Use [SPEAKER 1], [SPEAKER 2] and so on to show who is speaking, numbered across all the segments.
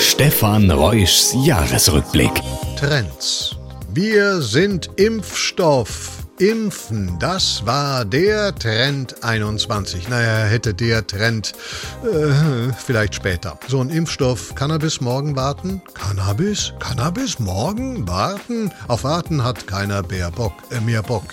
[SPEAKER 1] Stefan Reuschs Jahresrückblick.
[SPEAKER 2] Trends. Wir sind Impfstoff. Impfen, das war der Trend 21. Naja, hätte der Trend äh, vielleicht später. So ein Impfstoff, Cannabis morgen warten? Cannabis? Cannabis morgen warten? Auf warten hat keiner mehr Bock. Äh, mehr Bock.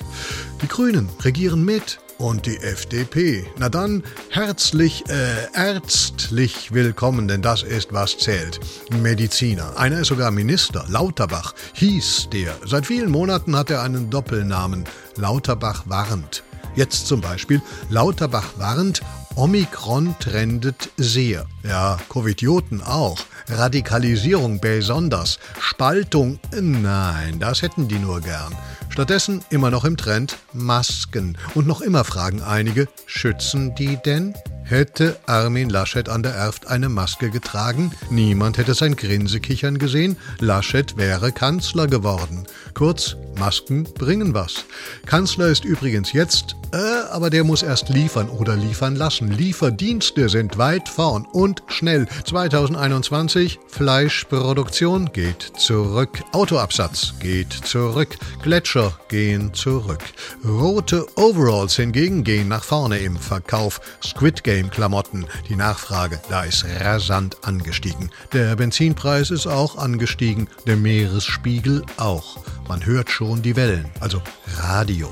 [SPEAKER 2] Die Grünen regieren mit und die FDP. Na dann, herzlich, äh, ärztlich willkommen, denn das ist, was zählt. Mediziner. Einer ist sogar Minister. Lauterbach hieß der. Seit vielen Monaten hat er einen Doppelnamen. Lauterbach warnt. Jetzt zum Beispiel, Lauterbach warnt, Omikron trendet sehr. Ja, Covidioten auch. Radikalisierung besonders. Spaltung, nein, das hätten die nur gern. Stattdessen immer noch im Trend Masken. Und noch immer fragen einige, schützen die denn? Hätte Armin Laschet an der Erft eine Maske getragen, niemand hätte sein Grinsekichern gesehen, Laschet wäre Kanzler geworden. Kurz, Masken bringen was. Kanzler ist übrigens jetzt, äh, aber der muss erst liefern oder liefern lassen. Lieferdienste sind weit vorn und schnell. 2021, Fleischproduktion geht zurück, Autoabsatz geht zurück, Gletscher gehen zurück. Rote Overalls hingegen gehen nach vorne im Verkauf. Squid Game Game-Klamotten. Die Nachfrage, da ist rasant angestiegen. Der Benzinpreis ist auch angestiegen, der Meeresspiegel auch. Man hört schon die Wellen, also Radio.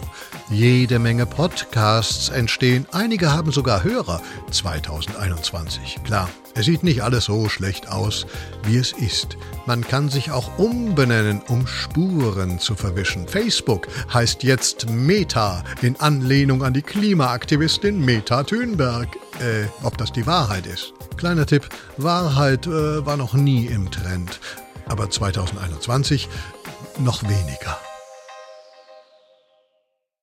[SPEAKER 2] Jede Menge Podcasts entstehen, einige haben sogar Hörer 2021. Klar, es sieht nicht alles so schlecht aus, wie es ist. Man kann sich auch umbenennen, um Spuren zu verwischen. Facebook heißt jetzt Meta, in Anlehnung an die Klimaaktivistin Meta Thunberg. Äh, ob das die Wahrheit ist? Kleiner Tipp, Wahrheit äh, war noch nie im Trend. Aber 2021 noch weniger.